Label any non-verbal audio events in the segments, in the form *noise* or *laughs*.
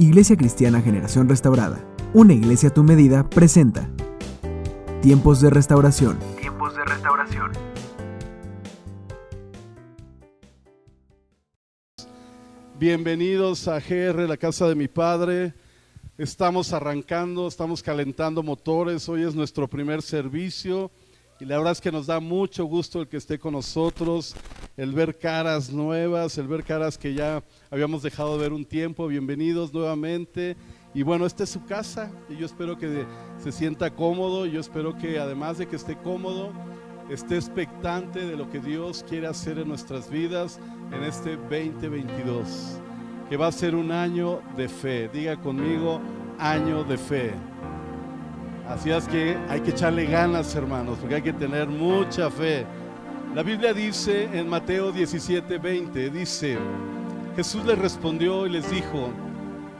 Iglesia Cristiana Generación Restaurada, una iglesia a tu medida, presenta Tiempos de Restauración. Tiempos de restauración. Bienvenidos a GR, la casa de mi padre. Estamos arrancando, estamos calentando motores. Hoy es nuestro primer servicio y la verdad es que nos da mucho gusto el que esté con nosotros, el ver caras nuevas, el ver caras que ya habíamos dejado de ver un tiempo. Bienvenidos nuevamente. Y bueno, esta es su casa y yo espero que se sienta cómodo. Yo espero que además de que esté cómodo, esté expectante de lo que Dios quiere hacer en nuestras vidas en este 2022, que va a ser un año de fe. Diga conmigo, año de fe. Así es que hay que echarle ganas, hermanos, porque hay que tener mucha fe. La Biblia dice en Mateo 17, 20, dice, Jesús les respondió y les dijo,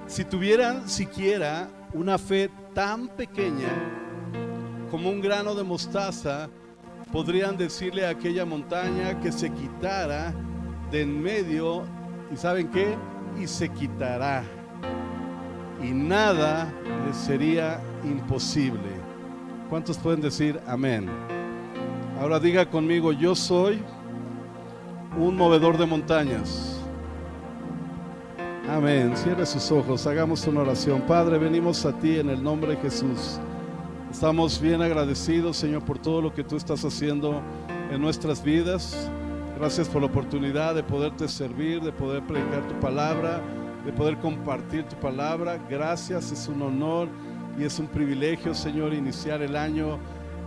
si tuvieran siquiera una fe tan pequeña como un grano de mostaza, podrían decirle a aquella montaña que se quitara de en medio, y ¿saben qué? Y se quitará. Y nada les sería imposible. ¿Cuántos pueden decir amén? Ahora diga conmigo, yo soy un movedor de montañas. Amén. Cierre sus ojos, hagamos una oración. Padre, venimos a ti en el nombre de Jesús. Estamos bien agradecidos, Señor, por todo lo que tú estás haciendo en nuestras vidas. Gracias por la oportunidad de poderte servir, de poder predicar tu palabra, de poder compartir tu palabra. Gracias, es un honor y es un privilegio, Señor, iniciar el año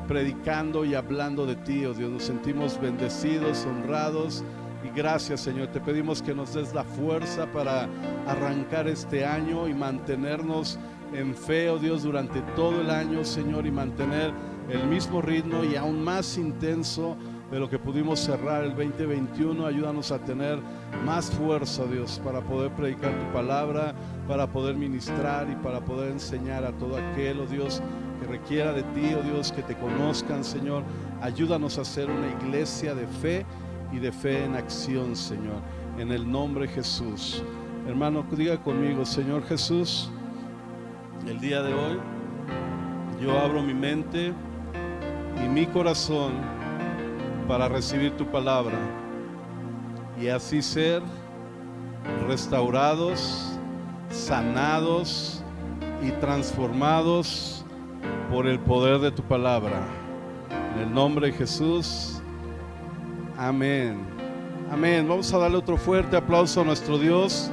predicando y hablando de ti, oh Dios. Nos sentimos bendecidos, honrados y gracias, Señor. Te pedimos que nos des la fuerza para arrancar este año y mantenernos en fe, oh Dios, durante todo el año, Señor, y mantener el mismo ritmo y aún más intenso de lo que pudimos cerrar el 2021. Ayúdanos a tener más fuerza, Dios, para poder predicar tu palabra, para poder ministrar y para poder enseñar a todo aquel, oh Dios, que requiera de ti, oh Dios, que te conozcan, Señor. Ayúdanos a ser una iglesia de fe y de fe en acción, Señor. En el nombre de Jesús. Hermano, diga conmigo, Señor Jesús, el día de hoy yo abro mi mente y mi corazón para recibir tu palabra y así ser restaurados, sanados y transformados por el poder de tu palabra. En el nombre de Jesús, amén. Amén. Vamos a darle otro fuerte aplauso a nuestro Dios.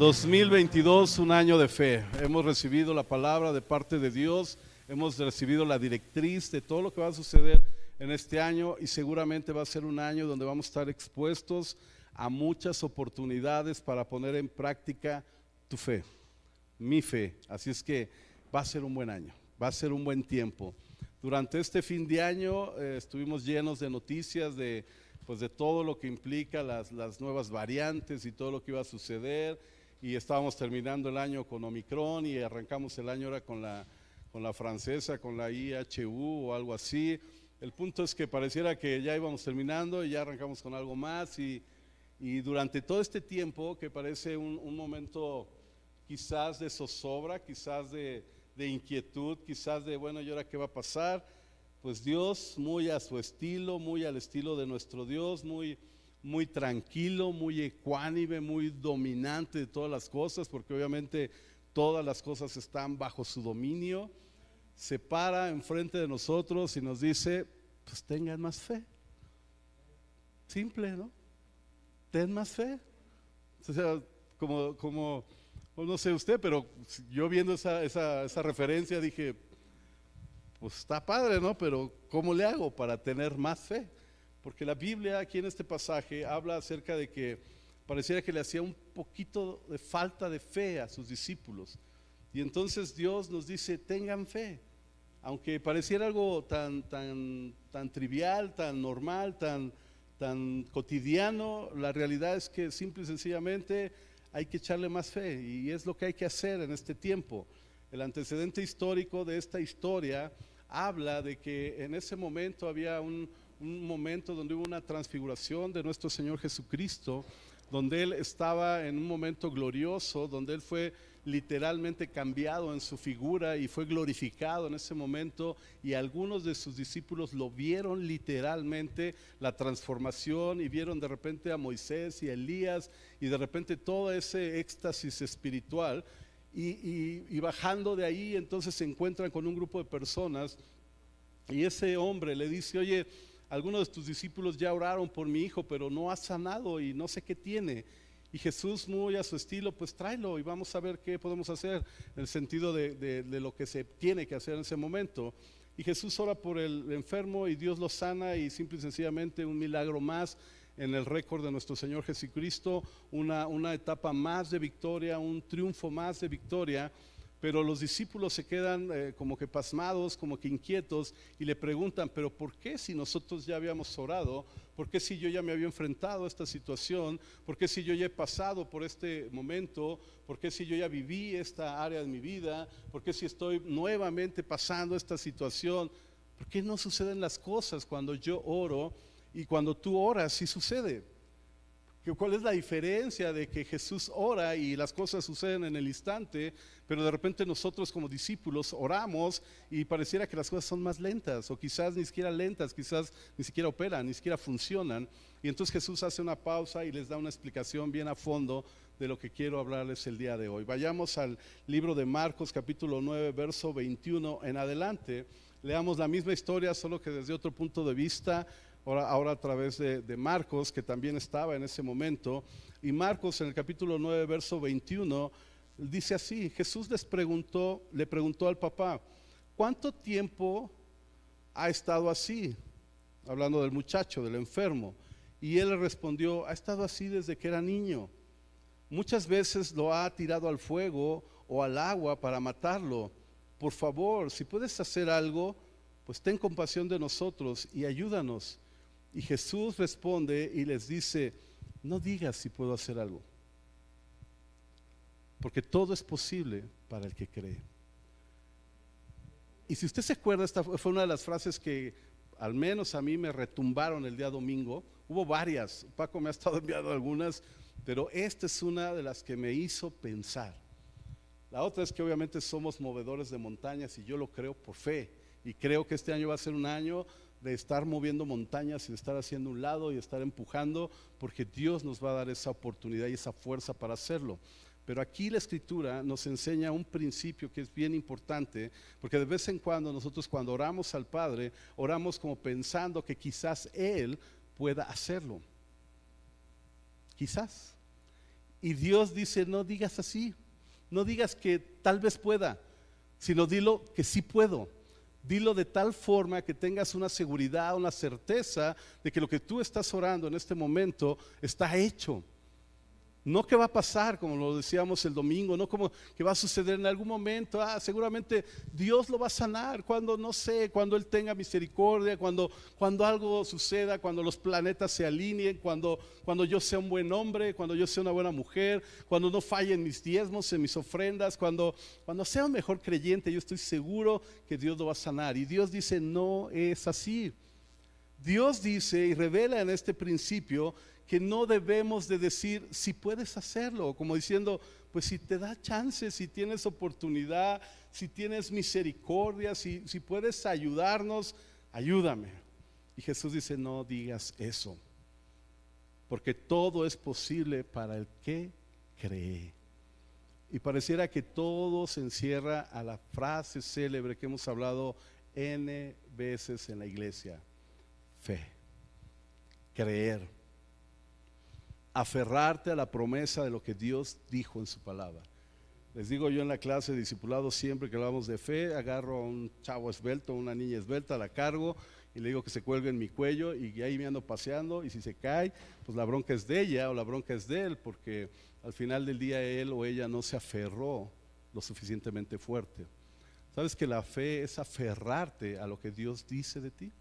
2022, un año de fe. Hemos recibido la palabra de parte de Dios hemos recibido la directriz de todo lo que va a suceder en este año y seguramente va a ser un año donde vamos a estar expuestos a muchas oportunidades para poner en práctica tu fe, mi fe. Así es que va a ser un buen año, va a ser un buen tiempo. Durante este fin de año eh, estuvimos llenos de noticias de, pues de todo lo que implica las, las nuevas variantes y todo lo que iba a suceder. Y estábamos terminando el año con Omicron y arrancamos el año ahora con la con la francesa, con la IHU o algo así. El punto es que pareciera que ya íbamos terminando y ya arrancamos con algo más y, durante todo este tiempo, que parece un, momento quizás de zozobra, quizás de, inquietud, quizás de, bueno, ¿y ahora qué va a pasar? Pues Dios, muy a su estilo, muy al estilo de nuestro Dios, muy, muy tranquilo, muy ecuánime, muy dominante de todas las cosas, porque obviamente todas las cosas están bajo su dominio, se para enfrente de nosotros y nos dice, pues tengan más fe. Simple, ¿no? Ten más fe. O sea, como, como no sé usted, pero yo viendo esa, esa, esa referencia dije, pues está padre, ¿no? Pero ¿cómo le hago para tener más fe? Porque la Biblia aquí en este pasaje habla acerca de que pareciera que le hacía un poquito de falta de fe a sus discípulos. Y entonces Dios nos dice, tengan fe. Aunque pareciera algo tan, tan, tan trivial, tan normal, tan, tan cotidiano, la realidad es que simple y sencillamente hay que echarle más fe y es lo que hay que hacer en este tiempo. El antecedente histórico de esta historia habla de que en ese momento había un, un momento donde hubo una transfiguración de nuestro Señor Jesucristo donde él estaba en un momento glorioso, donde él fue literalmente cambiado en su figura y fue glorificado en ese momento y algunos de sus discípulos lo vieron literalmente la transformación y vieron de repente a Moisés y a Elías y de repente todo ese éxtasis espiritual y, bajando de ahí entonces se encuentran con un grupo de personas y ese hombre le dice, oye, algunos de tus discípulos ya oraron por mi hijo, pero no ha sanado y no sé qué tiene. Y Jesús, muy a su estilo, pues tráelo y vamos a ver qué podemos hacer en el sentido de, lo que se tiene que hacer en ese momento. Y Jesús ora por el enfermo y Dios lo sana y simple y sencillamente un milagro más en el récord de nuestro Señor Jesucristo, una, una etapa más de victoria, un triunfo más de victoria. Pero los discípulos se quedan eh, como que pasmados, como que inquietos y le preguntan, pero ¿por qué si nosotros ya habíamos orado? ¿Por qué si yo ya me había enfrentado a esta situación? ¿Por qué si yo ya he pasado por este momento? ¿Por qué si yo ya viví esta área de mi vida? ¿Por qué si estoy nuevamente pasando esta situación? ¿Por qué no suceden las cosas cuando yo oro y cuando tú oras sí sucede? ¿Cuál es la diferencia de que Jesús ora y las cosas suceden en el instante, pero de repente nosotros como discípulos oramos y pareciera que las cosas son más lentas o quizás ni siquiera lentas, quizás ni siquiera operan, ni siquiera funcionan? Y entonces Jesús hace una pausa y les da una explicación bien a fondo de lo que quiero hablarles el día de hoy. Vayamos al libro de Marcos capítulo 9, verso 21 en adelante. Leamos la misma historia, solo que desde otro punto de vista ahora, a través de, Marcos, que también estaba en ese momento. Y Marcos en el capítulo 9, verso 21, dice así, Jesús les preguntó, le preguntó al papá, ¿cuánto tiempo ha estado así? Hablando del muchacho, del enfermo. Y él le respondió, ha estado así desde que era niño. Muchas veces lo ha tirado al fuego o al agua para matarlo. Por favor, si puedes hacer algo, pues ten compasión de nosotros y ayúdanos. Y Jesús responde y les dice, no digas si puedo hacer algo, porque todo es posible para el que cree. Y si usted se acuerda, esta fue una de las frases que al menos a mí me retumbaron el día domingo. Hubo varias, Paco me ha estado *laughs* enviando algunas, pero esta es una de las que me hizo pensar. La otra es que obviamente somos movedores de montañas y yo lo creo por fe. Y creo que este año va a ser un año de estar moviendo montañas y de estar haciendo un lado y estar empujando, porque Dios nos va a dar esa oportunidad y esa fuerza para hacerlo. Pero aquí la escritura nos enseña un principio que es bien importante, porque de vez en cuando nosotros cuando oramos al Padre, oramos como pensando que quizás Él pueda hacerlo. Quizás. Y Dios dice, no digas así, no digas que tal vez pueda, sino dilo que sí puedo Dilo de tal forma que tengas una seguridad, una certeza de que lo que tú estás orando en este momento está hecho. No que va a pasar, como lo decíamos el domingo, no como que va a suceder en algún momento. Ah, seguramente Dios lo va a sanar cuando, no sé, cuando Él tenga misericordia, cuando, cuando algo suceda, cuando los planetas se alineen, cuando, cuando yo sea un buen hombre, cuando yo sea una buena mujer, cuando no fallen mis diezmos, en mis ofrendas, cuando, cuando sea un mejor creyente, yo estoy seguro que Dios lo va a sanar. Y Dios dice, no es así. Dios dice y revela en este principio que no debemos de decir si puedes hacerlo, como diciendo, pues si te da chance, si tienes oportunidad, si tienes misericordia, si, si puedes ayudarnos, ayúdame. Y Jesús dice, no digas eso, porque todo es posible para el que cree. Y pareciera que todo se encierra a la frase célebre que hemos hablado N veces en la iglesia, fe, creer aferrarte a la promesa de lo que Dios dijo en su palabra. Les digo yo en la clase de discipulado siempre que hablamos de fe, agarro a un chavo esbelto, una niña esbelta, la cargo y le digo que se cuelgue en mi cuello y ahí me ando paseando y si se cae, pues la bronca es de ella o la bronca es de él, porque al final del día él o ella no se aferró lo suficientemente fuerte. ¿Sabes que la fe es aferrarte a lo que Dios dice de ti?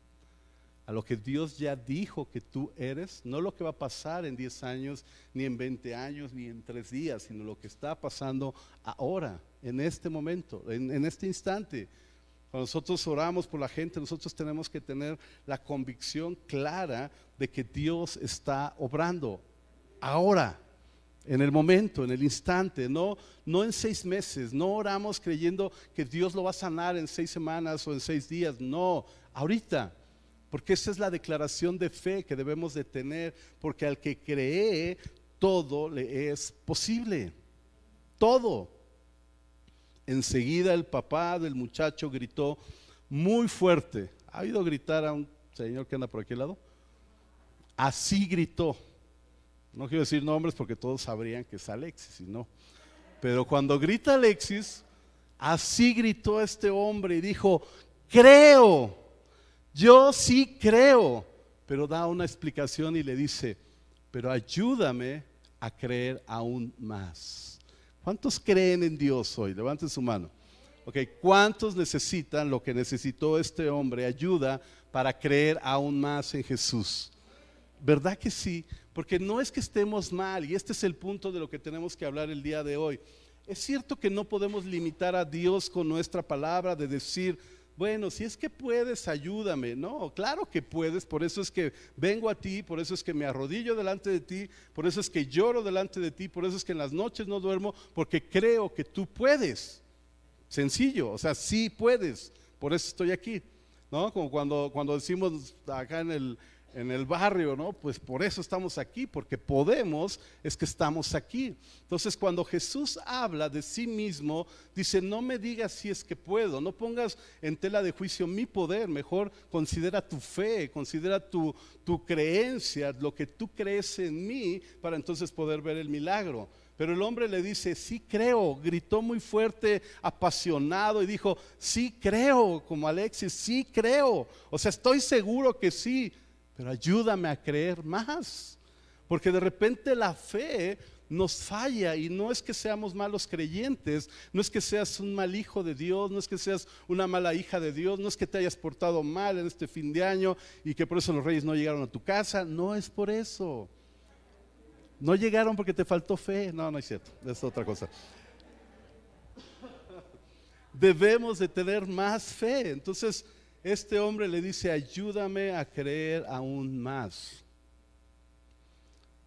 A lo que Dios ya dijo que tú eres, no lo que va a pasar en 10 años, ni en 20 años, ni en 3 días, sino lo que está pasando ahora, en este momento, en, este instante. Cuando nosotros oramos por la gente, nosotros tenemos que tener la convicción clara de que Dios está obrando ahora, en el momento, en el instante, no, no en seis meses, no oramos creyendo que Dios lo va a sanar en seis semanas o en seis días, no, ahorita, porque esa es la declaración de fe que debemos de tener, porque al que cree, todo le es posible, todo. Enseguida el papá del muchacho gritó muy fuerte. ¿Ha oído gritar a un señor que anda por aquel lado? Así gritó. No quiero decir nombres porque todos sabrían que es Alexis y no. Pero cuando grita Alexis, así gritó este hombre y dijo, creo, yo sí creo. Pero da una explicación y le dice, pero ayúdame a creer aún más. ¿Cuántos creen en Dios hoy? Levanten su mano. Ok, ¿cuántos necesitan lo que necesitó este hombre? Ayuda para creer aún más en Jesús. ¿Verdad que sí? Porque no es que estemos mal, y este es el punto de lo que tenemos que hablar el día de hoy. Es cierto que no podemos limitar a Dios con nuestra palabra de decir, bueno, si es que puedes, ayúdame. No, claro que puedes, por eso es que vengo a ti, por eso es que me arrodillo delante de ti, por eso es que lloro delante de ti, por eso es que en las noches no duermo, porque creo que tú puedes. Sencillo, o sea, sí puedes, por eso estoy aquí. ¿No? Como cuando, cuando decimos acá en el, en el barrio, ¿no? Pues por eso estamos aquí, porque podemos, es que estamos aquí. Entonces, cuando Jesús habla de sí mismo, dice, no me digas si es que puedo, no pongas en tela de juicio mi poder, mejor considera tu fe, considera tu, tu creencia, lo que tú crees en mí, para entonces poder ver el milagro. Pero el hombre le dice, sí creo, gritó muy fuerte, apasionado y dijo, sí creo, como Alexis, sí creo. O sea, estoy seguro que sí pero ayúdame a creer más. Porque de repente la fe nos falla y no es que seamos malos creyentes, no es que seas un mal hijo de Dios, no es que seas una mala hija de Dios, no es que te hayas portado mal en este fin de año y que por eso los reyes no llegaron a tu casa, no es por eso. No llegaron porque te faltó fe, no, no es cierto, es otra cosa. Debemos de tener más fe, entonces este hombre le dice, ayúdame a creer aún más.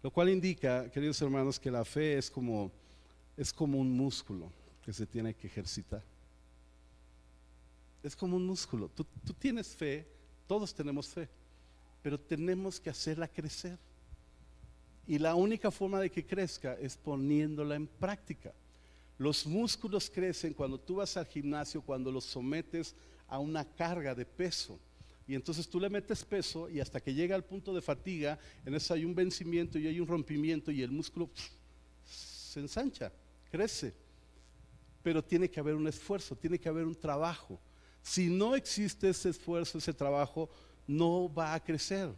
Lo cual indica, queridos hermanos, que la fe es como, es como un músculo que se tiene que ejercitar. Es como un músculo. Tú, tienes fe, todos tenemos fe, pero tenemos que hacerla crecer. Y la única forma de que crezca es poniéndola en práctica. Los músculos crecen cuando tú vas al gimnasio, cuando los sometes a una carga de peso. Y entonces tú le metes peso y hasta que llega al punto de fatiga, en eso hay un vencimiento y hay un rompimiento y el músculo se ensancha, crece. Pero tiene que haber un esfuerzo, tiene que haber un trabajo. Si no existe ese esfuerzo, ese trabajo, no va a crecer.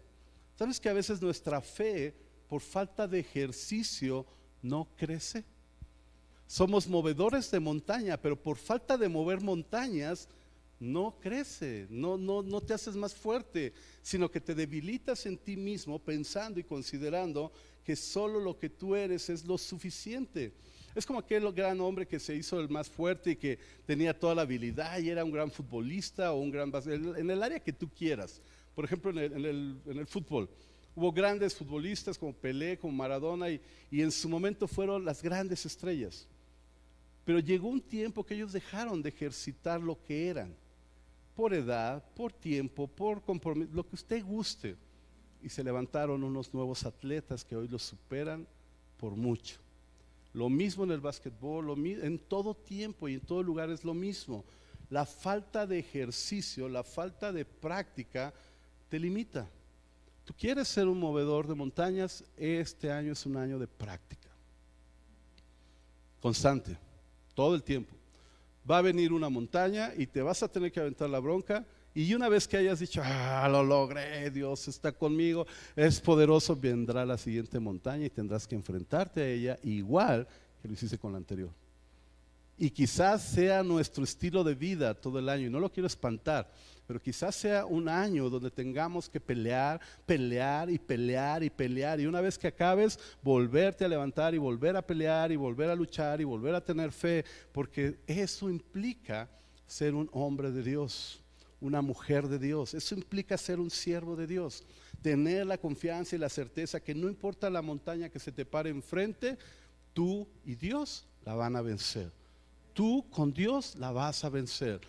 ¿Sabes que a veces nuestra fe, por falta de ejercicio, no crece? Somos movedores de montaña, pero por falta de mover montañas, no crece, no, no, no te haces más fuerte, sino que te debilitas en ti mismo pensando y considerando que solo lo que tú eres es lo suficiente. Es como aquel gran hombre que se hizo el más fuerte y que tenía toda la habilidad y era un gran futbolista o un gran en el área que tú quieras. Por ejemplo, en el, en el, fútbol. Hubo grandes futbolistas como Pelé, como Maradona y, y en su momento fueron las grandes estrellas. Pero llegó un tiempo que ellos dejaron de ejercitar lo que eran por edad, por tiempo, por compromiso, lo que usted guste. Y se levantaron unos nuevos atletas que hoy los superan por mucho. Lo mismo en el básquetbol, en todo tiempo y en todo lugar es lo mismo. La falta de ejercicio, la falta de práctica te limita. Tú quieres ser un movedor de montañas, este año es un año de práctica. Constante, todo el tiempo va a venir una montaña y te vas a tener que aventar la bronca. Y una vez que hayas dicho, ah, lo logré, Dios está conmigo, es poderoso, vendrá la siguiente montaña y tendrás que enfrentarte a ella igual que lo hiciste con la anterior. Y quizás sea nuestro estilo de vida todo el año, y no lo quiero espantar, pero quizás sea un año donde tengamos que pelear, pelear y pelear y pelear. Y una vez que acabes, volverte a levantar y volver a pelear y volver a luchar y volver a tener fe, porque eso implica ser un hombre de Dios, una mujer de Dios. Eso implica ser un siervo de Dios. tener la confianza y la certeza que no importa la montaña que se te pare enfrente, tú y Dios la van a vencer. Tú con Dios la vas a vencer.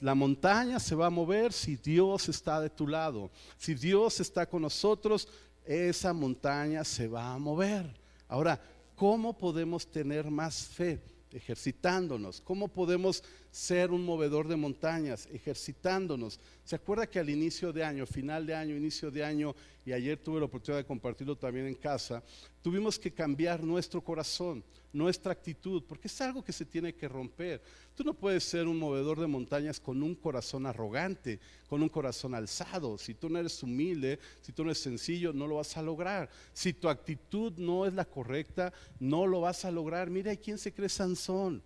La montaña se va a mover si Dios está de tu lado. Si Dios está con nosotros, esa montaña se va a mover. Ahora, ¿cómo podemos tener más fe? ejercitándonos. ¿Cómo podemos ser un movedor de montañas? Ejercitándonos. ¿Se acuerda que al inicio de año, final de año, inicio de año, y ayer tuve la oportunidad de compartirlo también en casa, tuvimos que cambiar nuestro corazón, nuestra actitud, porque es algo que se tiene que romper. Tú no puedes ser un movedor de montañas con un corazón arrogante, con un corazón alzado. Si tú no eres humilde, si tú no eres sencillo, no lo vas a lograr. Si tu actitud no es la correcta, no lo vas a lograr. Mira, ¿quién se cree Sansón?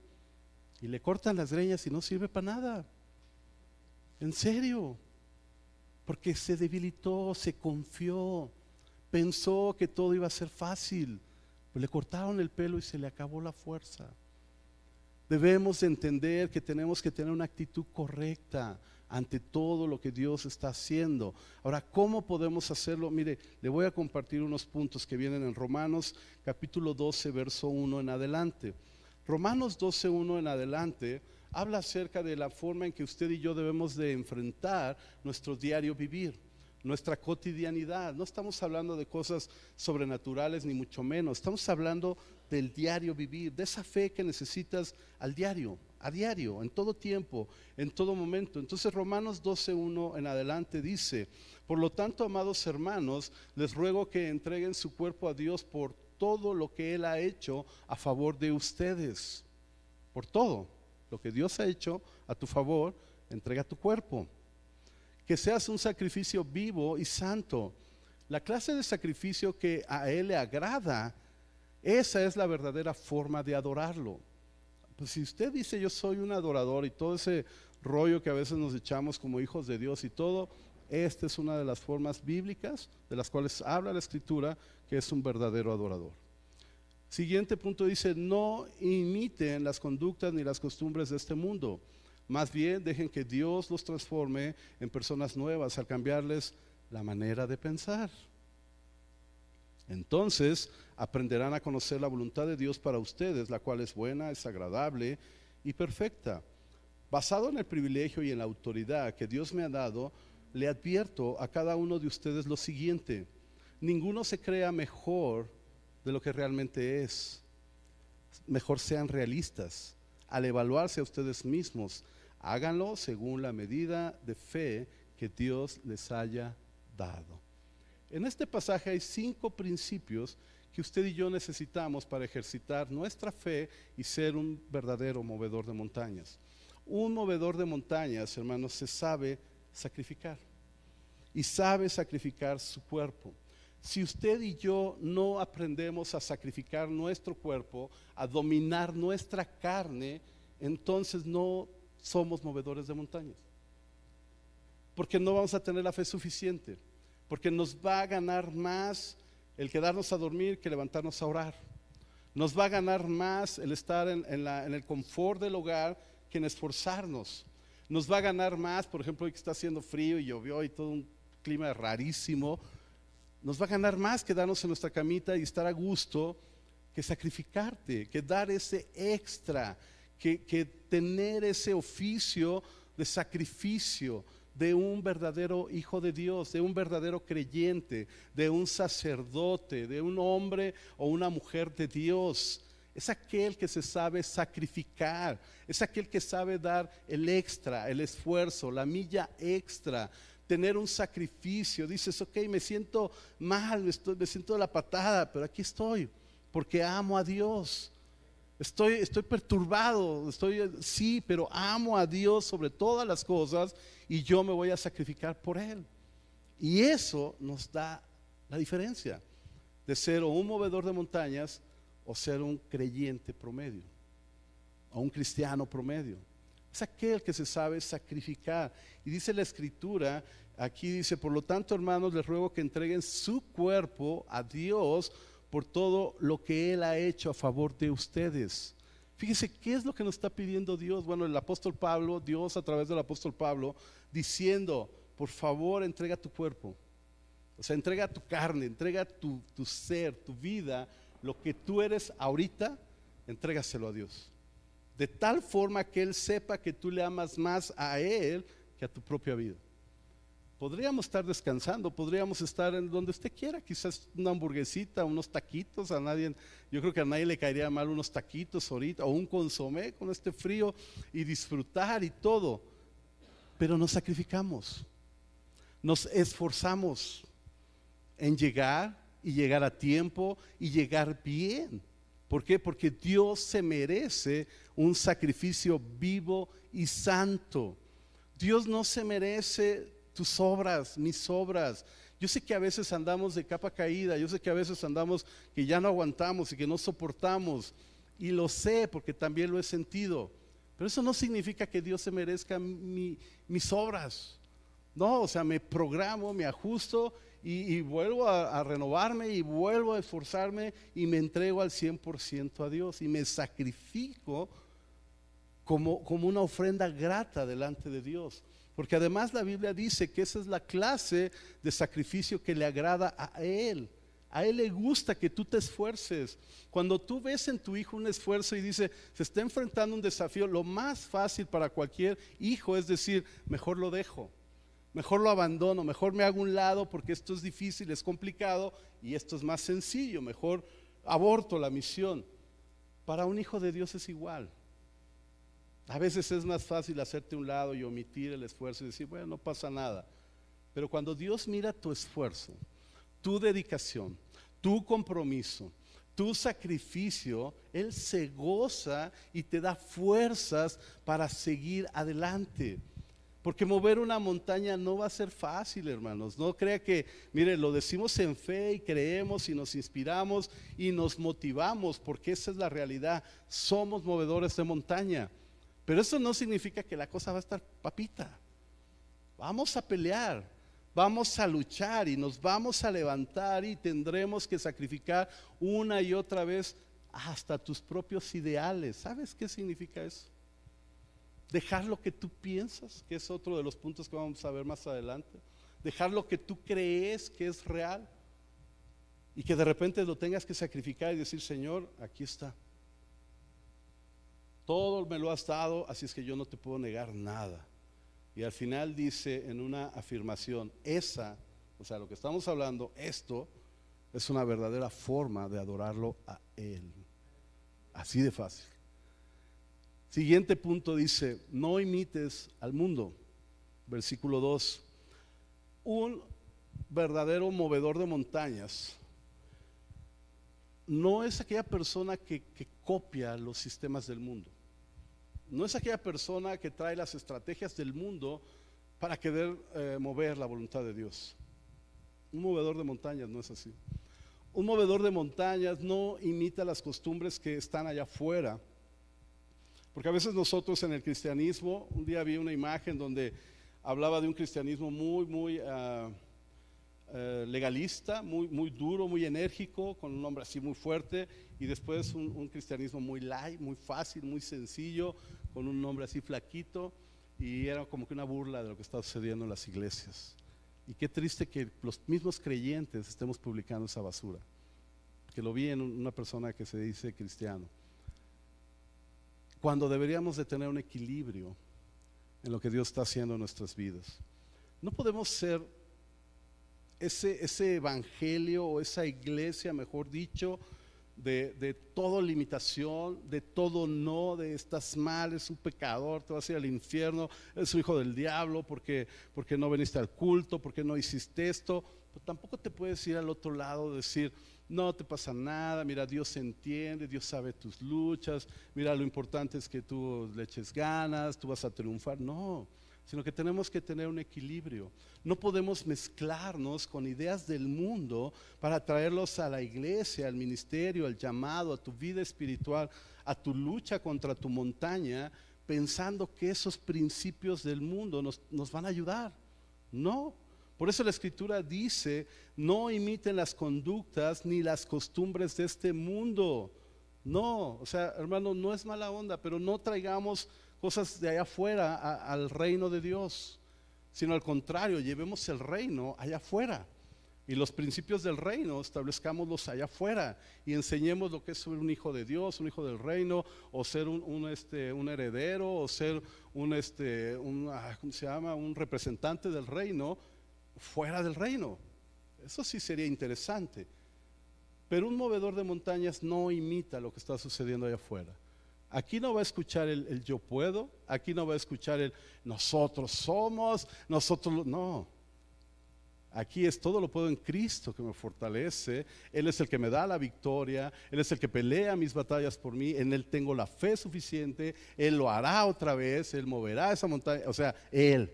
Y le cortan las greñas y no sirve para nada. En serio. Porque se debilitó, se confió, pensó que todo iba a ser fácil. Pues le cortaron el pelo y se le acabó la fuerza. Debemos entender que tenemos que tener una actitud correcta ante todo lo que Dios está haciendo. Ahora, ¿cómo podemos hacerlo? Mire, le voy a compartir unos puntos que vienen en Romanos capítulo 12, verso 1 en adelante. Romanos 12, 1 en adelante habla acerca de la forma en que usted y yo debemos de enfrentar nuestro diario vivir, nuestra cotidianidad. No estamos hablando de cosas sobrenaturales ni mucho menos, estamos hablando del diario vivir, de esa fe que necesitas al diario, a diario, en todo tiempo, en todo momento. Entonces Romanos 12.1 en adelante dice, por lo tanto, amados hermanos, les ruego que entreguen su cuerpo a Dios por todo lo que Él ha hecho a favor de ustedes, por todo lo que Dios ha hecho a tu favor, entrega tu cuerpo. Que seas un sacrificio vivo y santo. La clase de sacrificio que a Él le agrada, esa es la verdadera forma de adorarlo. Pues si usted dice yo soy un adorador y todo ese rollo que a veces nos echamos como hijos de Dios y todo, esta es una de las formas bíblicas de las cuales habla la escritura que es un verdadero adorador. Siguiente punto dice, no imiten las conductas ni las costumbres de este mundo. Más bien dejen que Dios los transforme en personas nuevas al cambiarles la manera de pensar. Entonces aprenderán a conocer la voluntad de Dios para ustedes, la cual es buena, es agradable y perfecta. Basado en el privilegio y en la autoridad que Dios me ha dado, le advierto a cada uno de ustedes lo siguiente. Ninguno se crea mejor de lo que realmente es. Mejor sean realistas. Al evaluarse a ustedes mismos, háganlo según la medida de fe que Dios les haya dado. En este pasaje hay cinco principios que usted y yo necesitamos para ejercitar nuestra fe y ser un verdadero movedor de montañas. Un movedor de montañas, hermanos, se sabe sacrificar y sabe sacrificar su cuerpo. Si usted y yo no aprendemos a sacrificar nuestro cuerpo, a dominar nuestra carne, entonces no somos movedores de montañas. Porque no vamos a tener la fe suficiente. Porque nos va a ganar más el quedarnos a dormir que levantarnos a orar. Nos va a ganar más el estar en, el confort del hogar que en esforzarnos. Nos va a ganar más, por ejemplo, hoy que está haciendo frío y llovió y todo un clima rarísimo nos va a ganar más quedarnos en nuestra camita y estar a gusto que sacrificarte, que dar ese extra, que, que tener ese oficio de sacrificio de un verdadero hijo de Dios, de un verdadero creyente, de un sacerdote, de un hombre o una mujer de Dios. Es aquel que se sabe sacrificar, es aquel que sabe dar el extra, el esfuerzo, la milla extra tener un sacrificio. Dices, ok, me siento mal, me, siento de la patada, pero aquí estoy, porque amo a Dios. Estoy, estoy perturbado, estoy, sí, pero amo a Dios sobre todas las cosas y yo me voy a sacrificar por Él. Y eso nos da la diferencia de ser un movedor de montañas o ser un creyente promedio, o un cristiano promedio. Es aquel que se sabe sacrificar. Y dice la escritura, aquí dice, por lo tanto hermanos, les ruego que entreguen su cuerpo a Dios por todo lo que Él ha hecho a favor de ustedes. Fíjese, ¿qué es lo que nos está pidiendo Dios? Bueno, el apóstol Pablo, Dios a través del apóstol Pablo, diciendo, por favor, entrega tu cuerpo. O sea, entrega tu carne, entrega tu, tu ser, tu vida, lo que tú eres ahorita, entrégaselo a Dios. De tal forma que Él sepa que tú le amas más a Él que a tu propia vida. Podríamos estar descansando, podríamos estar en donde usted quiera, quizás una hamburguesita, unos taquitos, a nadie, yo creo que a nadie le caería mal unos taquitos ahorita, o un consomé con este frío y disfrutar y todo. Pero nos sacrificamos, nos esforzamos en llegar y llegar a tiempo y llegar bien. ¿Por qué? Porque Dios se merece un sacrificio vivo y santo. Dios no se merece tus obras, mis obras. Yo sé que a veces andamos de capa caída, yo sé que a veces andamos que ya no aguantamos y que no soportamos. Y lo sé porque también lo he sentido. Pero eso no significa que Dios se merezca mis obras. No, o sea, me programo, me ajusto y, vuelvo a, a, renovarme y vuelvo a esforzarme y me entrego al 100% a Dios y me sacrifico como, como una ofrenda grata delante de Dios. Porque además la Biblia dice que esa es la clase de sacrificio que le agrada a Él. A Él le gusta que tú te esfuerces. Cuando tú ves en tu hijo un esfuerzo y dice, se está enfrentando un desafío, lo más fácil para cualquier hijo es decir, mejor lo dejo, mejor lo abandono, mejor me hago un lado porque esto es difícil, es complicado y esto es más sencillo, mejor aborto la misión. Para un hijo de Dios es igual. A veces es más fácil hacerte un lado y omitir el esfuerzo y decir, bueno, no pasa nada. Pero cuando Dios mira tu esfuerzo, tu dedicación, tu compromiso, tu sacrificio, Él se goza y te da fuerzas para seguir adelante. Porque mover una montaña no va a ser fácil, hermanos. No crea que, mire, lo decimos en fe y creemos y nos inspiramos y nos motivamos, porque esa es la realidad. Somos movedores de montaña. Pero eso no significa que la cosa va a estar papita. Vamos a pelear, vamos a luchar y nos vamos a levantar y tendremos que sacrificar una y otra vez hasta tus propios ideales. ¿Sabes qué significa eso? Dejar lo que tú piensas, que es otro de los puntos que vamos a ver más adelante. Dejar lo que tú crees que es real y que de repente lo tengas que sacrificar y decir, Señor, aquí está. Todo me lo has dado, así es que yo no te puedo negar nada. Y al final dice en una afirmación, esa, o sea, lo que estamos hablando, esto es una verdadera forma de adorarlo a Él. Así de fácil. Siguiente punto dice, no imites al mundo. Versículo 2. Un verdadero movedor de montañas no es aquella persona que, que copia los sistemas del mundo no es aquella persona que trae las estrategias del mundo para querer eh, mover la voluntad de Dios. Un movedor de montañas no es así. Un movedor de montañas no imita las costumbres que están allá afuera. Porque a veces nosotros en el cristianismo, un día vi una imagen donde hablaba de un cristianismo muy, muy... Ah, eh, legalista, muy, muy duro, muy enérgico, con un nombre así muy fuerte, y después un, cristianismo muy light, muy fácil, muy sencillo, con un nombre así flaquito, y era como que una burla de lo que está sucediendo en las iglesias. Y qué triste que los mismos creyentes estemos publicando esa basura, que lo vi en una persona que se dice cristiano. Cuando deberíamos de tener un equilibrio en lo que Dios está haciendo en nuestras vidas. No podemos ser ese, ese evangelio o esa iglesia, mejor dicho, de, de toda limitación, de todo no, de estás mal, es un pecador, te vas a ir al infierno, es un hijo del diablo porque, porque no viniste al culto, porque no hiciste esto. Pero tampoco te puedes ir al otro lado, decir, no te pasa nada, mira, Dios entiende, Dios sabe tus luchas, mira, lo importante es que tú le eches ganas, tú vas a triunfar. No, sino que tenemos que tener un equilibrio. No podemos mezclarnos con ideas del mundo para traerlos a la iglesia, al ministerio, al llamado, a tu vida espiritual, a tu lucha contra tu montaña, pensando que esos principios del mundo nos, nos van a ayudar. No. Por eso la escritura dice, no imiten las conductas ni las costumbres de este mundo. No, o sea, hermano, no es mala onda, pero no traigamos cosas de allá afuera al reino de Dios, sino al contrario, llevemos el reino allá afuera. Y los principios del reino establezcámoslos allá afuera y enseñemos lo que es ser un hijo de Dios, un hijo del reino, o ser un, este, un heredero, o ser un, este, un, ah, ¿cómo se llama? un representante del reino fuera del reino. Eso sí sería interesante. Pero un movedor de montañas no imita lo que está sucediendo allá afuera. Aquí no va a escuchar el, yo puedo, aquí no va a escuchar el nosotros somos, nosotros no. Aquí es todo lo puedo en Cristo que me fortalece. Él es el que me da la victoria. Él es el que pelea mis batallas por mí. En Él tengo la fe suficiente. Él lo hará otra vez. Él moverá esa montaña. O sea, Él.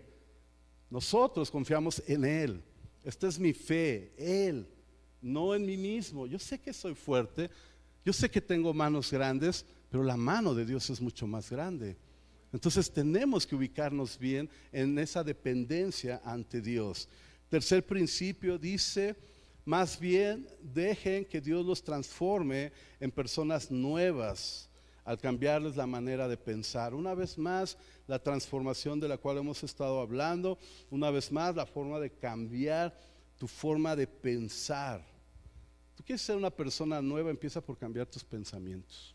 Nosotros confiamos en Él. Esta es mi fe. Él. No en mí mismo. Yo sé que soy fuerte. Yo sé que tengo manos grandes. Pero la mano de Dios es mucho más grande. Entonces tenemos que ubicarnos bien en esa dependencia ante Dios. Tercer principio dice, más bien dejen que Dios los transforme en personas nuevas al cambiarles la manera de pensar. Una vez más, la transformación de la cual hemos estado hablando, una vez más, la forma de cambiar tu forma de pensar. Tú quieres ser una persona nueva, empieza por cambiar tus pensamientos.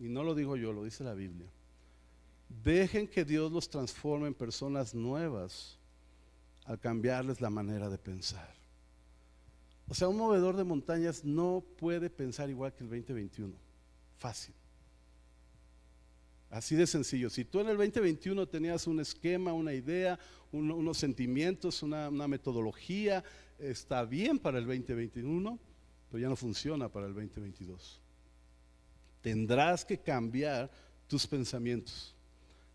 Y no lo digo yo, lo dice la Biblia. Dejen que Dios los transforme en personas nuevas al cambiarles la manera de pensar. O sea, un movedor de montañas no puede pensar igual que el 2021. Fácil. Así de sencillo. Si tú en el 2021 tenías un esquema, una idea, unos sentimientos, una, metodología, está bien para el 2021, pero ya no funciona para el 2022. Tendrás que cambiar tus pensamientos.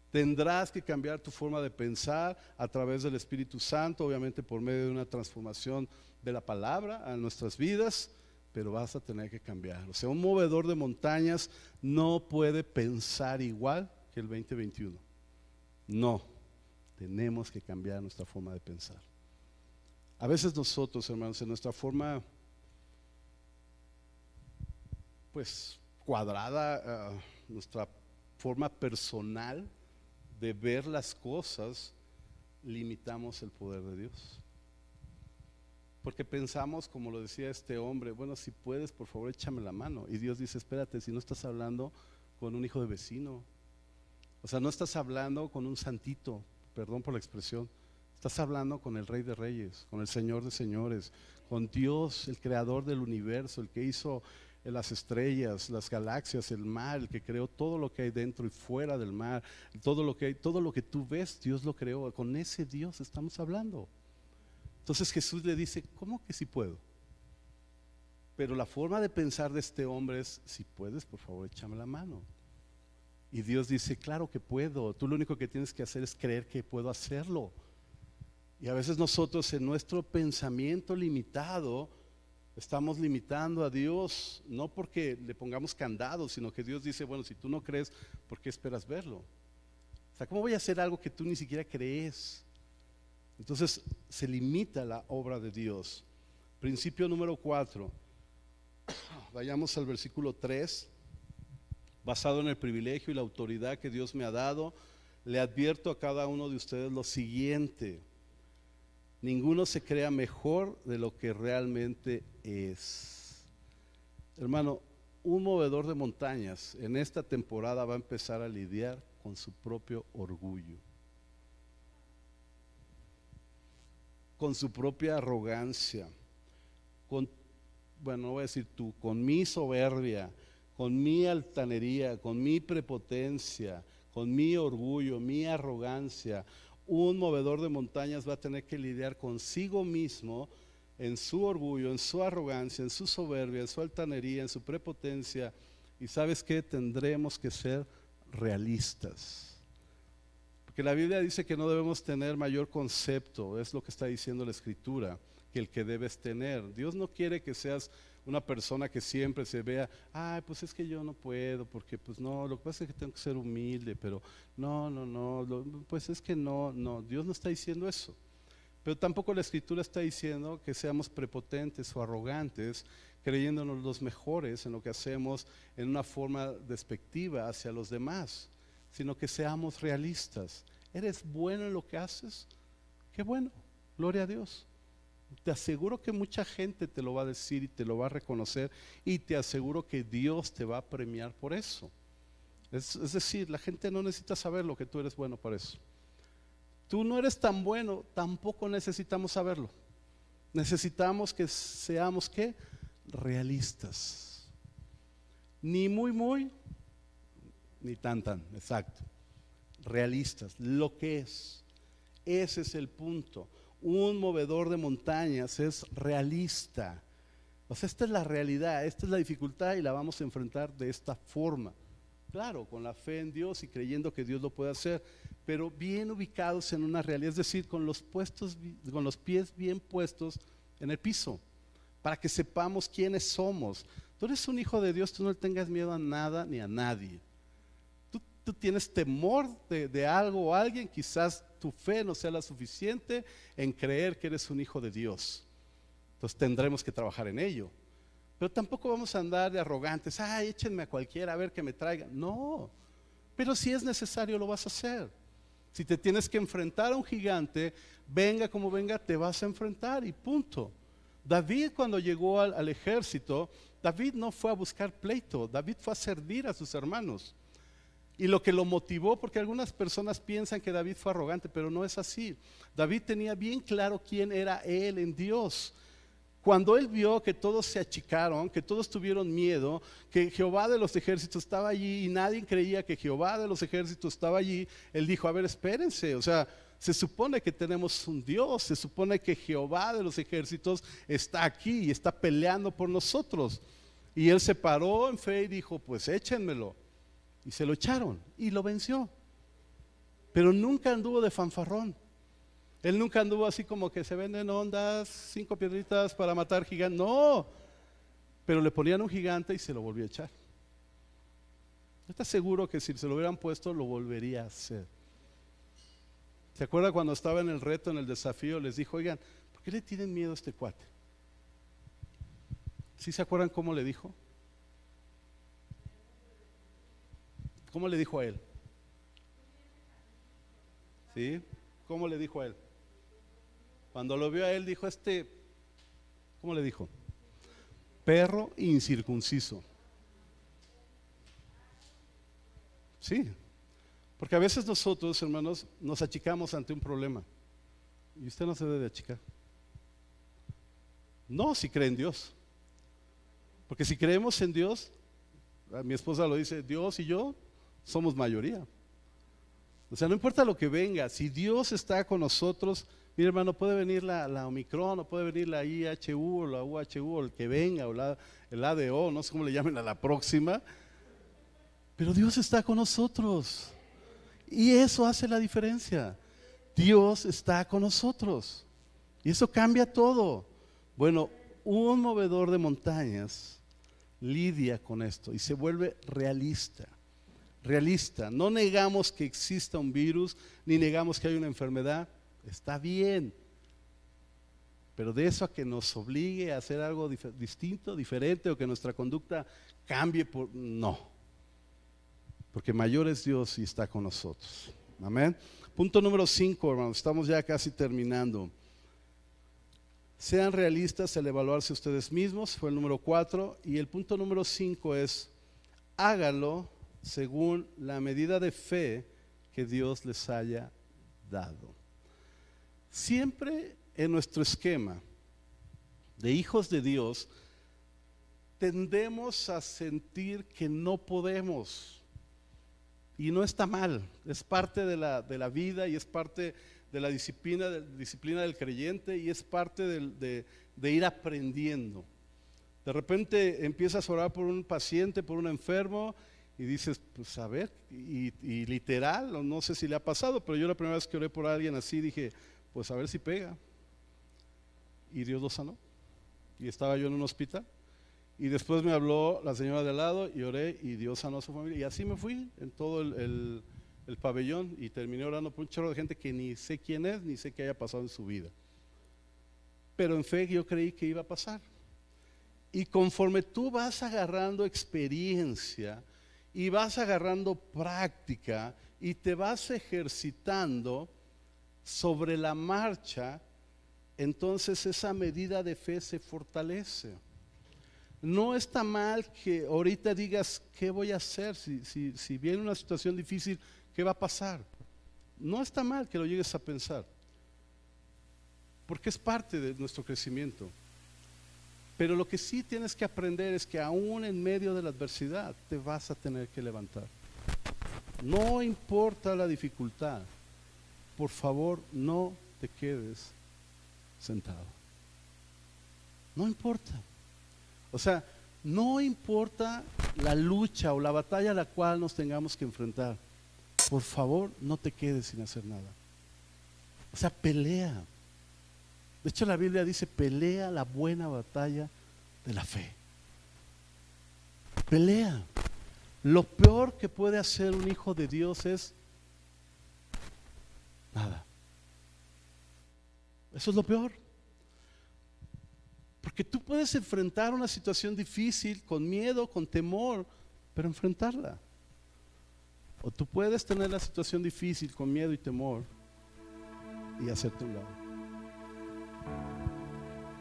Tendrás que cambiar tu forma de pensar a través del Espíritu Santo, obviamente por medio de una transformación de la palabra a nuestras vidas, pero vas a tener que cambiar. O sea, un movedor de montañas no puede pensar igual que el 2021. No, tenemos que cambiar nuestra forma de pensar. A veces nosotros, hermanos, en nuestra forma, pues cuadrada, uh, nuestra forma personal, de ver las cosas, limitamos el poder de Dios. Porque pensamos, como lo decía este hombre, bueno, si puedes, por favor, échame la mano. Y Dios dice, espérate, si no estás hablando con un hijo de vecino, o sea, no estás hablando con un santito, perdón por la expresión, estás hablando con el Rey de Reyes, con el Señor de Señores, con Dios, el Creador del universo, el que hizo las estrellas, las galaxias, el mar, el que creó todo lo que hay dentro y fuera del mar, todo lo que todo lo que tú ves, Dios lo creó. Con ese Dios estamos hablando. Entonces Jesús le dice, ¿cómo que si puedo? Pero la forma de pensar de este hombre es, si puedes, por favor, échame la mano. Y Dios dice, claro que puedo. Tú lo único que tienes que hacer es creer que puedo hacerlo. Y a veces nosotros en nuestro pensamiento limitado, Estamos limitando a Dios no porque le pongamos candados, sino que Dios dice, bueno, si tú no crees, ¿por qué esperas verlo? O sea, ¿cómo voy a hacer algo que tú ni siquiera crees? Entonces se limita la obra de Dios. Principio número cuatro. *coughs* Vayamos al versículo 3. Basado en el privilegio y la autoridad que Dios me ha dado, le advierto a cada uno de ustedes lo siguiente. Ninguno se crea mejor de lo que realmente es. Hermano, un movedor de montañas en esta temporada va a empezar a lidiar con su propio orgullo, con su propia arrogancia, con, bueno, no voy a decir tú, con mi soberbia, con mi altanería, con mi prepotencia, con mi orgullo, mi arrogancia, un movedor de montañas va a tener que lidiar consigo mismo en su orgullo, en su arrogancia, en su soberbia, en su altanería, en su prepotencia. Y sabes que tendremos que ser realistas. Porque la Biblia dice que no debemos tener mayor concepto, es lo que está diciendo la Escritura, que el que debes tener. Dios no quiere que seas una persona que siempre se vea, ay, pues es que yo no puedo, porque pues no, lo que pasa es que tengo que ser humilde, pero no, no, no, pues es que no, no, Dios no está diciendo eso. Pero tampoco la escritura está diciendo que seamos prepotentes o arrogantes, creyéndonos los mejores en lo que hacemos en una forma despectiva hacia los demás, sino que seamos realistas. ¿Eres bueno en lo que haces? Qué bueno, gloria a Dios. Te aseguro que mucha gente te lo va a decir y te lo va a reconocer y te aseguro que Dios te va a premiar por eso. Es, decir, la gente no necesita saber lo que tú eres bueno para eso. Tú no eres tan bueno, tampoco necesitamos saberlo. Necesitamos que seamos qué? Realistas. Ni muy muy, ni tan tan, exacto. Realistas, lo que es. Ese es el punto. Un movedor de montañas es realista. O sea, esta es la realidad, esta es la dificultad y la vamos a enfrentar de esta forma. Claro, con la fe en Dios y creyendo que Dios lo puede hacer, pero bien ubicados en una realidad, es decir, con los, puestos, con los pies bien puestos en el piso, para que sepamos quiénes somos. Tú eres un hijo de Dios, tú no le tengas miedo a nada ni a nadie. Tú, tú tienes temor de, de algo o alguien, quizás tu fe no sea la suficiente en creer que eres un hijo de Dios. Entonces tendremos que trabajar en ello. Pero tampoco vamos a andar de arrogantes, ay, échenme a cualquiera a ver que me traiga. No, pero si es necesario lo vas a hacer. Si te tienes que enfrentar a un gigante, venga como venga, te vas a enfrentar y punto. David cuando llegó al, al, ejército, David no fue a buscar pleito, David fue a servir a sus hermanos. Y lo que lo motivó, porque algunas personas piensan que David fue arrogante, pero no es así. David tenía bien claro quién era él en Dios. Cuando él vio que todos se achicaron, que todos tuvieron miedo, que Jehová de los ejércitos estaba allí y nadie creía que Jehová de los ejércitos estaba allí, él dijo, a ver, espérense, o sea, se supone que tenemos un Dios, se supone que Jehová de los ejércitos está aquí y está peleando por nosotros. Y él se paró en fe y dijo, pues échenmelo. Y se lo echaron y lo venció. Pero nunca anduvo de fanfarrón. Él nunca anduvo así como que se venden ondas, cinco piedritas para matar gigantes. No, pero le ponían un gigante y se lo volvió a echar. Yo te aseguro que si se lo hubieran puesto, lo volvería a hacer. ¿Se acuerda cuando estaba en el reto, en el desafío? Les dijo, oigan, ¿por qué le tienen miedo a este cuate? ¿Sí se acuerdan cómo le dijo? ¿Cómo le dijo a él? ¿Sí? ¿Cómo le dijo a él? Cuando lo vio a él, dijo, este, ¿cómo le dijo? Perro incircunciso. Sí, porque a veces nosotros, hermanos, nos achicamos ante un problema. Y usted no se debe achicar. No, si cree en Dios. Porque si creemos en Dios, mi esposa lo dice, Dios y yo somos mayoría. O sea, no importa lo que venga, si Dios está con nosotros, mi hermano, puede venir la, la, Omicron, o puede venir la IHU, o la UHU, o el que venga, o la, el ADO, no sé cómo le llamen a la próxima, pero Dios está con nosotros. Y eso hace la diferencia. Dios está con nosotros. Y eso cambia todo. Bueno, un movedor de montañas lidia con esto y se vuelve realista. Realista. No negamos que exista un virus, ni negamos que hay una enfermedad. Está bien. Pero de eso a que nos obligue a hacer algo distinto, diferente, o que nuestra conducta cambie. No. Porque mayor es Dios y está con nosotros. Amén. Punto número 5, hermanos. Estamos ya casi terminando. Sean realistas al evaluarse ustedes mismos, fue el número 4. Y el punto número 5 es, hágalo según la medida de fe que Dios les haya dado. Siempre en nuestro esquema de hijos de Dios, tendemos a sentir que no podemos. Y no está mal, es parte de la, de la vida y es parte de la disciplina, de, disciplina del creyente y es parte de, de, ir aprendiendo. De repente empiezas a orar por un paciente, por un enfermo, y dices, pues a ver, y, y, literal, no sé si le ha pasado, pero yo la primera vez que oré por alguien así dije, pues a ver si pega. Y Dios lo sanó. Y estaba yo en un hospital. Y después me habló la señora de lado y oré y Dios sanó a su familia. Y así me fui en todo el, el, el pabellón y terminé orando por un chorro de gente que ni sé quién es, ni sé qué haya pasado en su vida. Pero en fe yo creí que iba a pasar. Y conforme tú vas agarrando experiencia y vas agarrando práctica y te vas ejercitando sobre la marcha, entonces esa medida de fe se fortalece. No está mal que ahorita digas, ¿qué voy a hacer? Si, si, si viene una situación difícil, ¿qué va a pasar? No está mal que lo llegues a pensar, porque es parte de nuestro crecimiento. Pero lo que sí tienes que aprender es que aún en medio de la adversidad te vas a tener que levantar. No importa la dificultad, por favor no te quedes sentado. No importa. O sea, no importa la lucha o la batalla a la cual nos tengamos que enfrentar. Por favor, no te quedes sin hacer nada. O sea, pelea. De hecho, la Biblia dice, pelea la buena batalla de la fe. Pelea. Lo peor que puede hacer un hijo de Dios es Eso es lo peor. Porque tú puedes enfrentar una situación difícil con miedo, con temor, pero enfrentarla. O tú puedes tener la situación difícil con miedo y temor y hacerte un lado.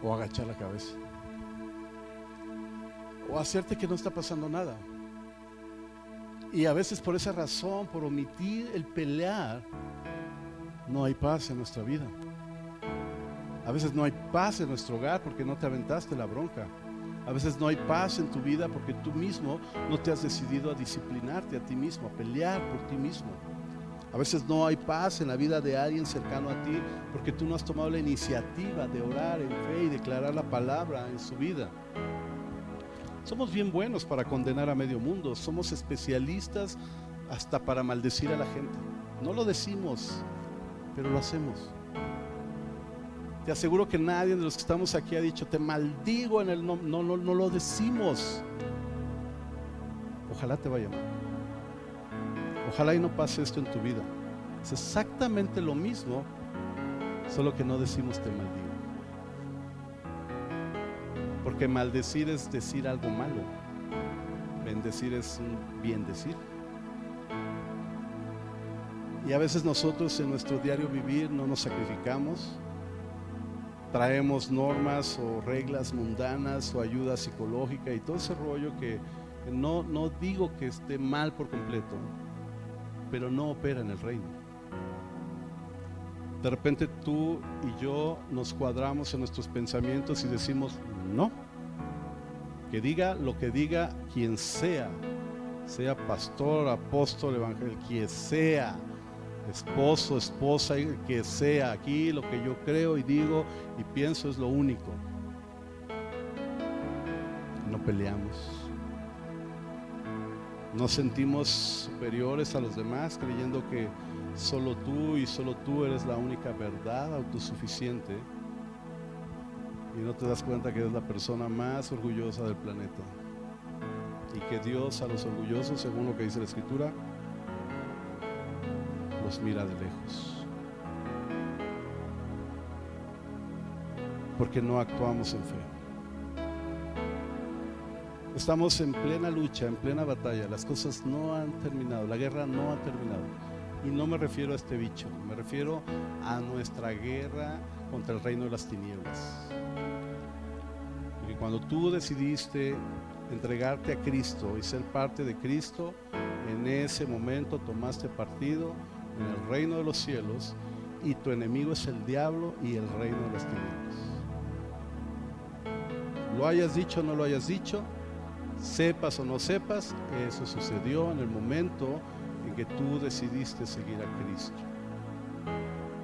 O agachar la cabeza. O hacerte que no está pasando nada. Y a veces por esa razón, por omitir el pelear, no hay paz en nuestra vida. A veces no hay paz en nuestro hogar porque no te aventaste la bronca. A veces no hay paz en tu vida porque tú mismo no te has decidido a disciplinarte a ti mismo, a pelear por ti mismo. A veces no hay paz en la vida de alguien cercano a ti porque tú no has tomado la iniciativa de orar en fe y declarar la palabra en su vida. Somos bien buenos para condenar a medio mundo, somos especialistas hasta para maldecir a la gente. No lo decimos, pero lo hacemos. Te aseguro que nadie de los que estamos aquí ha dicho, te maldigo en el nombre. No, no, no lo decimos. Ojalá te vaya mal. Ojalá y no pase esto en tu vida. Es exactamente lo mismo, solo que no decimos te maldigo. Porque maldecir es decir algo malo. Bendecir es un bien decir. Y a veces nosotros en nuestro diario vivir no nos sacrificamos, traemos normas o reglas mundanas o ayuda psicológica y todo ese rollo que no, no digo que esté mal por completo, pero no opera en el reino. De repente tú y yo nos cuadramos en nuestros pensamientos y decimos, no, que diga lo que diga quien sea, sea pastor, apóstol, evangelio, quien sea, esposo, esposa, que sea aquí, lo que yo creo y digo y pienso es lo único. No peleamos. Nos sentimos superiores a los demás creyendo que solo tú y solo tú eres la única verdad autosuficiente. Y no te das cuenta que eres la persona más orgullosa del planeta. Y que Dios a los orgullosos, según lo que dice la escritura, mira de lejos. Porque no actuamos en fe. Estamos en plena lucha, en plena batalla. Las cosas no han terminado, la guerra no ha terminado. Y no me refiero a este bicho, me refiero a nuestra guerra contra el reino de las tinieblas. Porque cuando tú decidiste entregarte a Cristo y ser parte de Cristo, en ese momento tomaste partido en el reino de los cielos y tu enemigo es el diablo y el reino de las tinieblas. Lo hayas dicho o no lo hayas dicho, sepas o no sepas, eso sucedió en el momento en que tú decidiste seguir a Cristo.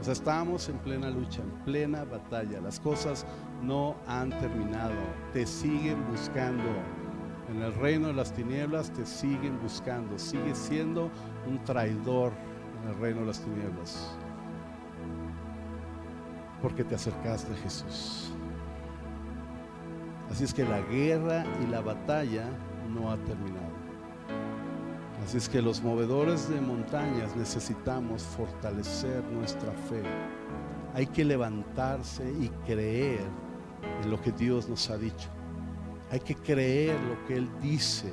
O sea, estamos en plena lucha, en plena batalla. Las cosas no han terminado. Te siguen buscando. En el reino de las tinieblas te siguen buscando. Sigues siendo un traidor el reino de las tinieblas. Porque te acercaste a Jesús. Así es que la guerra y la batalla no ha terminado. Así es que los movedores de montañas necesitamos fortalecer nuestra fe. Hay que levantarse y creer en lo que Dios nos ha dicho. Hay que creer lo que Él dice.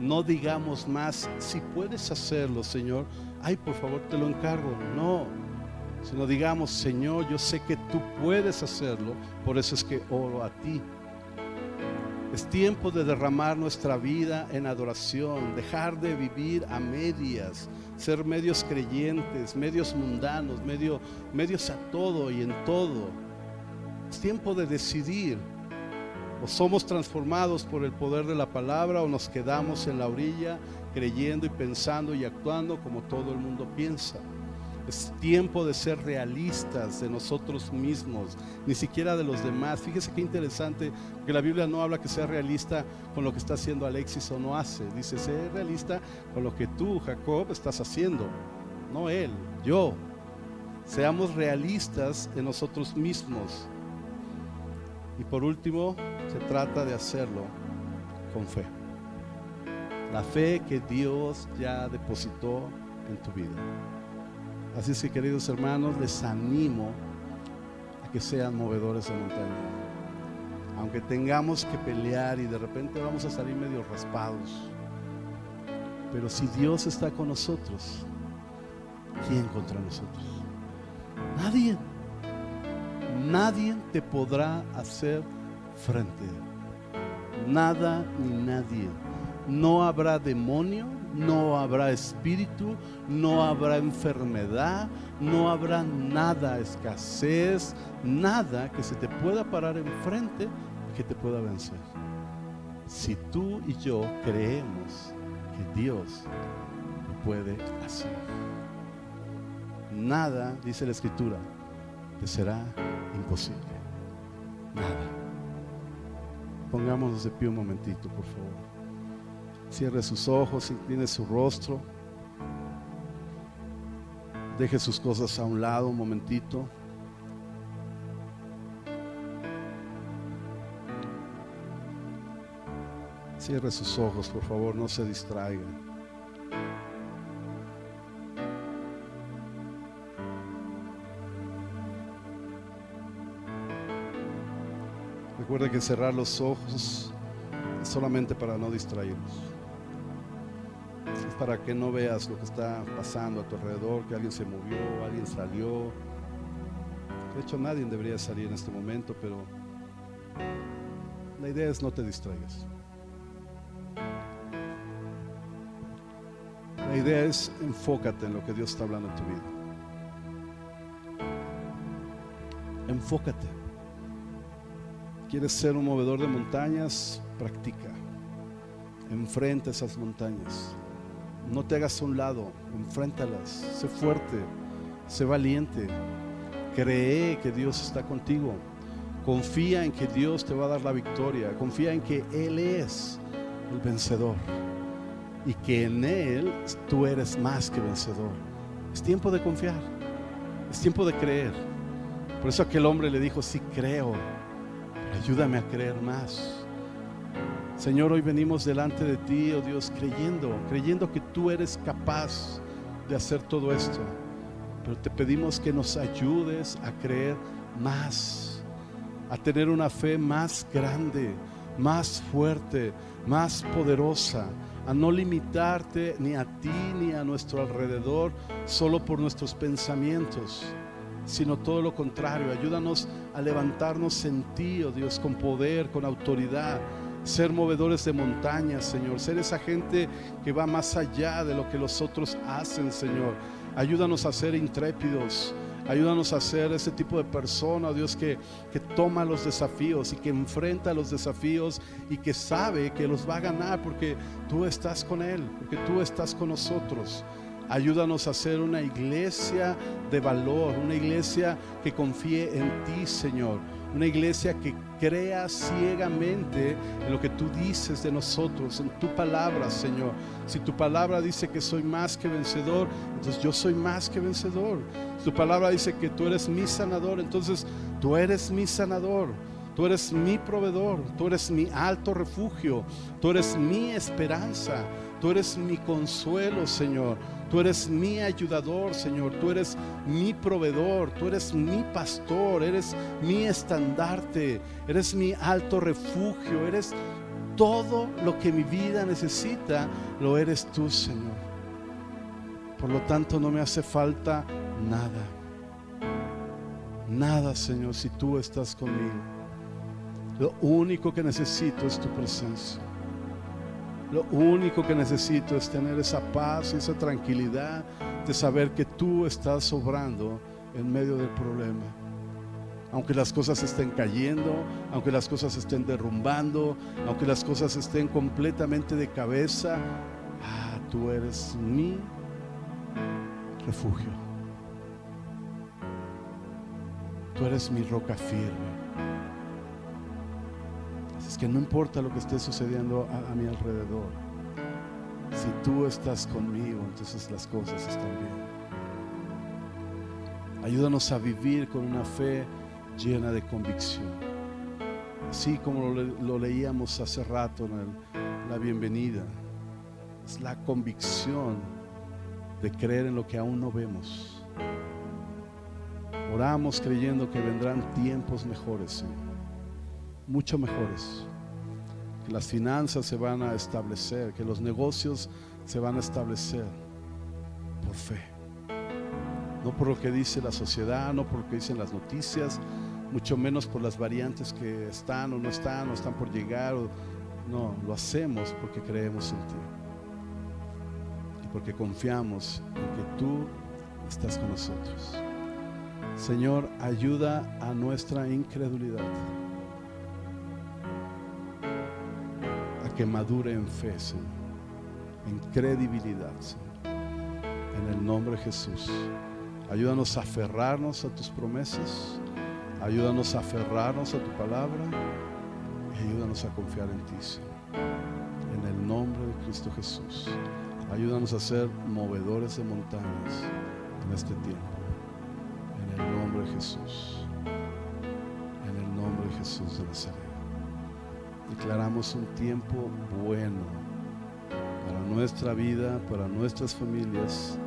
No digamos más, si puedes hacerlo, Señor, ay, por favor, te lo encargo. No, sino digamos, Señor, yo sé que tú puedes hacerlo, por eso es que oro a ti. Es tiempo de derramar nuestra vida en adoración, dejar de vivir a medias, ser medios creyentes, medios mundanos, medio, medios a todo y en todo. Es tiempo de decidir. O somos transformados por el poder de la palabra o nos quedamos en la orilla creyendo y pensando y actuando como todo el mundo piensa. Es tiempo de ser realistas de nosotros mismos, ni siquiera de los demás. Fíjese qué interesante, que la Biblia no habla que sea realista con lo que está haciendo Alexis o no hace. Dice, ser realista con lo que tú, Jacob, estás haciendo. No él, yo. Seamos realistas en nosotros mismos. Y por último, se trata de hacerlo con fe. La fe que Dios ya depositó en tu vida. Así es que queridos hermanos, les animo a que sean movedores de montaña. Aunque tengamos que pelear y de repente vamos a salir medio raspados. Pero si Dios está con nosotros, ¿quién contra nosotros? Nadie. Nadie te podrá hacer frente. Nada ni nadie. No habrá demonio, no habrá espíritu, no habrá enfermedad, no habrá nada, escasez, nada que se te pueda parar enfrente que te pueda vencer. Si tú y yo creemos que Dios lo puede hacer. Nada, dice la escritura, te será imposible. Nada. Pongámonos de pie un momentito, por favor. Cierre sus ojos, incline su rostro. Deje sus cosas a un lado un momentito. Cierre sus ojos, por favor, no se distraiga. Recuerde que cerrar los ojos es solamente para no distraernos para que no veas lo que está pasando a tu alrededor, que alguien se movió, alguien salió. De hecho, nadie debería salir en este momento, pero la idea es no te distraigas. La idea es enfócate en lo que Dios está hablando en tu vida. Enfócate. ¿Quieres ser un movedor de montañas? Practica. Enfrenta esas montañas. No te hagas a un lado, enfréntalas, sé fuerte, sé valiente, cree que Dios está contigo, confía en que Dios te va a dar la victoria, confía en que Él es el vencedor y que en Él tú eres más que vencedor. Es tiempo de confiar, es tiempo de creer. Por eso aquel hombre le dijo, sí creo, ayúdame a creer más. Señor, hoy venimos delante de ti, oh Dios, creyendo, creyendo que tú eres capaz de hacer todo esto. Pero te pedimos que nos ayudes a creer más, a tener una fe más grande, más fuerte, más poderosa, a no limitarte ni a ti ni a nuestro alrededor solo por nuestros pensamientos, sino todo lo contrario. Ayúdanos a levantarnos en ti, oh Dios, con poder, con autoridad ser movedores de montañas, Señor, ser esa gente que va más allá de lo que los otros hacen, Señor. Ayúdanos a ser intrépidos, ayúdanos a ser ese tipo de persona, Dios, que, que toma los desafíos y que enfrenta los desafíos y que sabe que los va a ganar porque tú estás con Él, porque tú estás con nosotros. Ayúdanos a ser una iglesia de valor, una iglesia que confíe en ti, Señor una iglesia que crea ciegamente en lo que tú dices de nosotros, en tu palabra, Señor. Si tu palabra dice que soy más que vencedor, entonces yo soy más que vencedor. Si tu palabra dice que tú eres mi sanador, entonces tú eres mi sanador. Tú eres mi proveedor, tú eres mi alto refugio, tú eres mi esperanza, tú eres mi consuelo, Señor. Tú eres mi ayudador, Señor. Tú eres mi proveedor. Tú eres mi pastor. Eres mi estandarte. Eres mi alto refugio. Eres todo lo que mi vida necesita. Lo eres tú, Señor. Por lo tanto, no me hace falta nada. nada, Señor, si tú estás conmigo. Lo único que necesito es tu presencia. Lo único que necesito es tener esa paz y esa tranquilidad de saber que tú estás sobrando en medio del problema. Aunque las cosas estén cayendo, aunque las cosas estén derrumbando, aunque las cosas estén completamente de cabeza, ah, tú eres mi refugio. Tú eres mi roca firme. Que no importa lo que esté sucediendo a, mi alrededor. Si tú estás conmigo, entonces las cosas están bien. Ayúdanos a vivir con una fe llena de convicción. Así como lo, leíamos hace rato en la bienvenida. Es la convicción de creer en lo que aún no vemos. Oramos creyendo que vendrán tiempos mejores, Señor. Mucho mejores. Que las finanzas se van a establecer, que los negocios se van a establecer por fe. No por lo que dice la sociedad, no por lo que dicen las noticias, mucho menos por las variantes que están o no están o están por llegar. no, lo hacemos porque creemos en ti. Y porque confiamos en que tú estás con nosotros. Señor, ayuda a nuestra incredulidad que madure en fe, Señor, en credibilidad, Señor. En el nombre de Jesús. Ayúdanos a aferrarnos a tus promesas. Ayúdanos a aferrarnos a tu palabra. Y ayúdanos a confiar en ti, Señor. En el nombre de Cristo Jesús. Ayúdanos a ser movedores de montañas en este tiempo. En el nombre de Jesús. En el nombre de Jesús de Nazaret. Declaramos un tiempo bueno para nuestra vida, para nuestras familias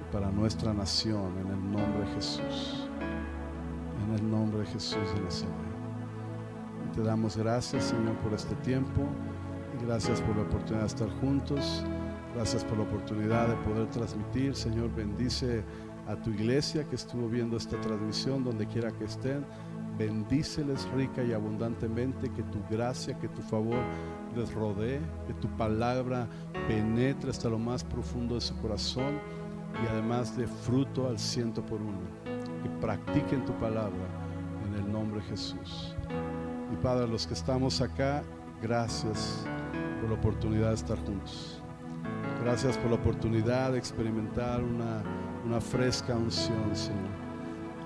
y para nuestra nación. En el nombre de Jesús. En el nombre de Jesús de Nazaret. Te damos gracias, Señor, por este tiempo. Y gracias por la oportunidad de estar juntos. Gracias por la oportunidad de poder transmitir. Señor, bendice a tu iglesia que estuvo viendo esta transmisión, donde quiera que estén. Bendíceles rica y abundantemente, que tu gracia, que tu favor les rodee, que tu palabra penetre hasta lo más profundo de su corazón y además de fruto al ciento por uno. Que practiquen tu palabra en el nombre de Jesús. Y Padre, los que estamos acá, gracias por la oportunidad de estar juntos. Gracias por la oportunidad de experimentar una, una fresca unción, Señor.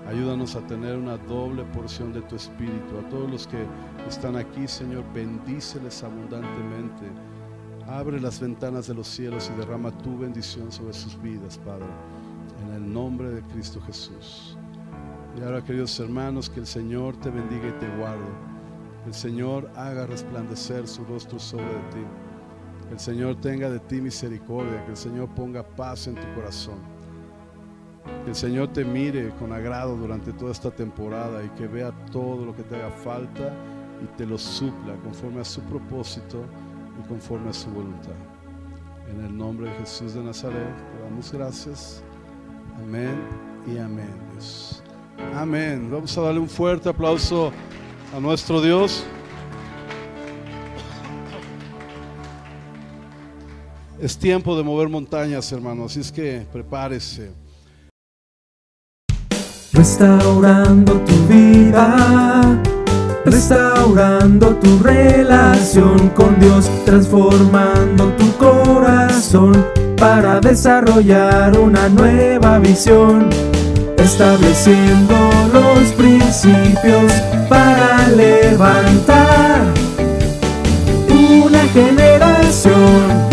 Ayúdanos a tener una doble porción de tu Espíritu. A todos los que están aquí, Señor, bendíceles abundantemente. Abre las ventanas de los cielos y derrama tu bendición sobre sus vidas, Padre. En el nombre de Cristo Jesús. Y ahora, queridos hermanos, que el Señor te bendiga y te guarde. El Señor haga resplandecer su rostro sobre ti. Que el Señor tenga de ti misericordia. Que el Señor ponga paz en tu corazón. Que el Señor te mire con agrado durante toda esta temporada y que vea todo lo que te haga falta y te lo supla conforme a su propósito y conforme a su voluntad. En el nombre de Jesús de Nazaret, te damos gracias. Amén y amén. Amén. Vamos a darle un fuerte aplauso a nuestro Dios. Es tiempo de mover montañas, hermanos, así es que prepárese. Restaurando tu vida, restaurando tu relación con Dios, transformando tu corazón para desarrollar una nueva visión, estableciendo los principios para levantar una generación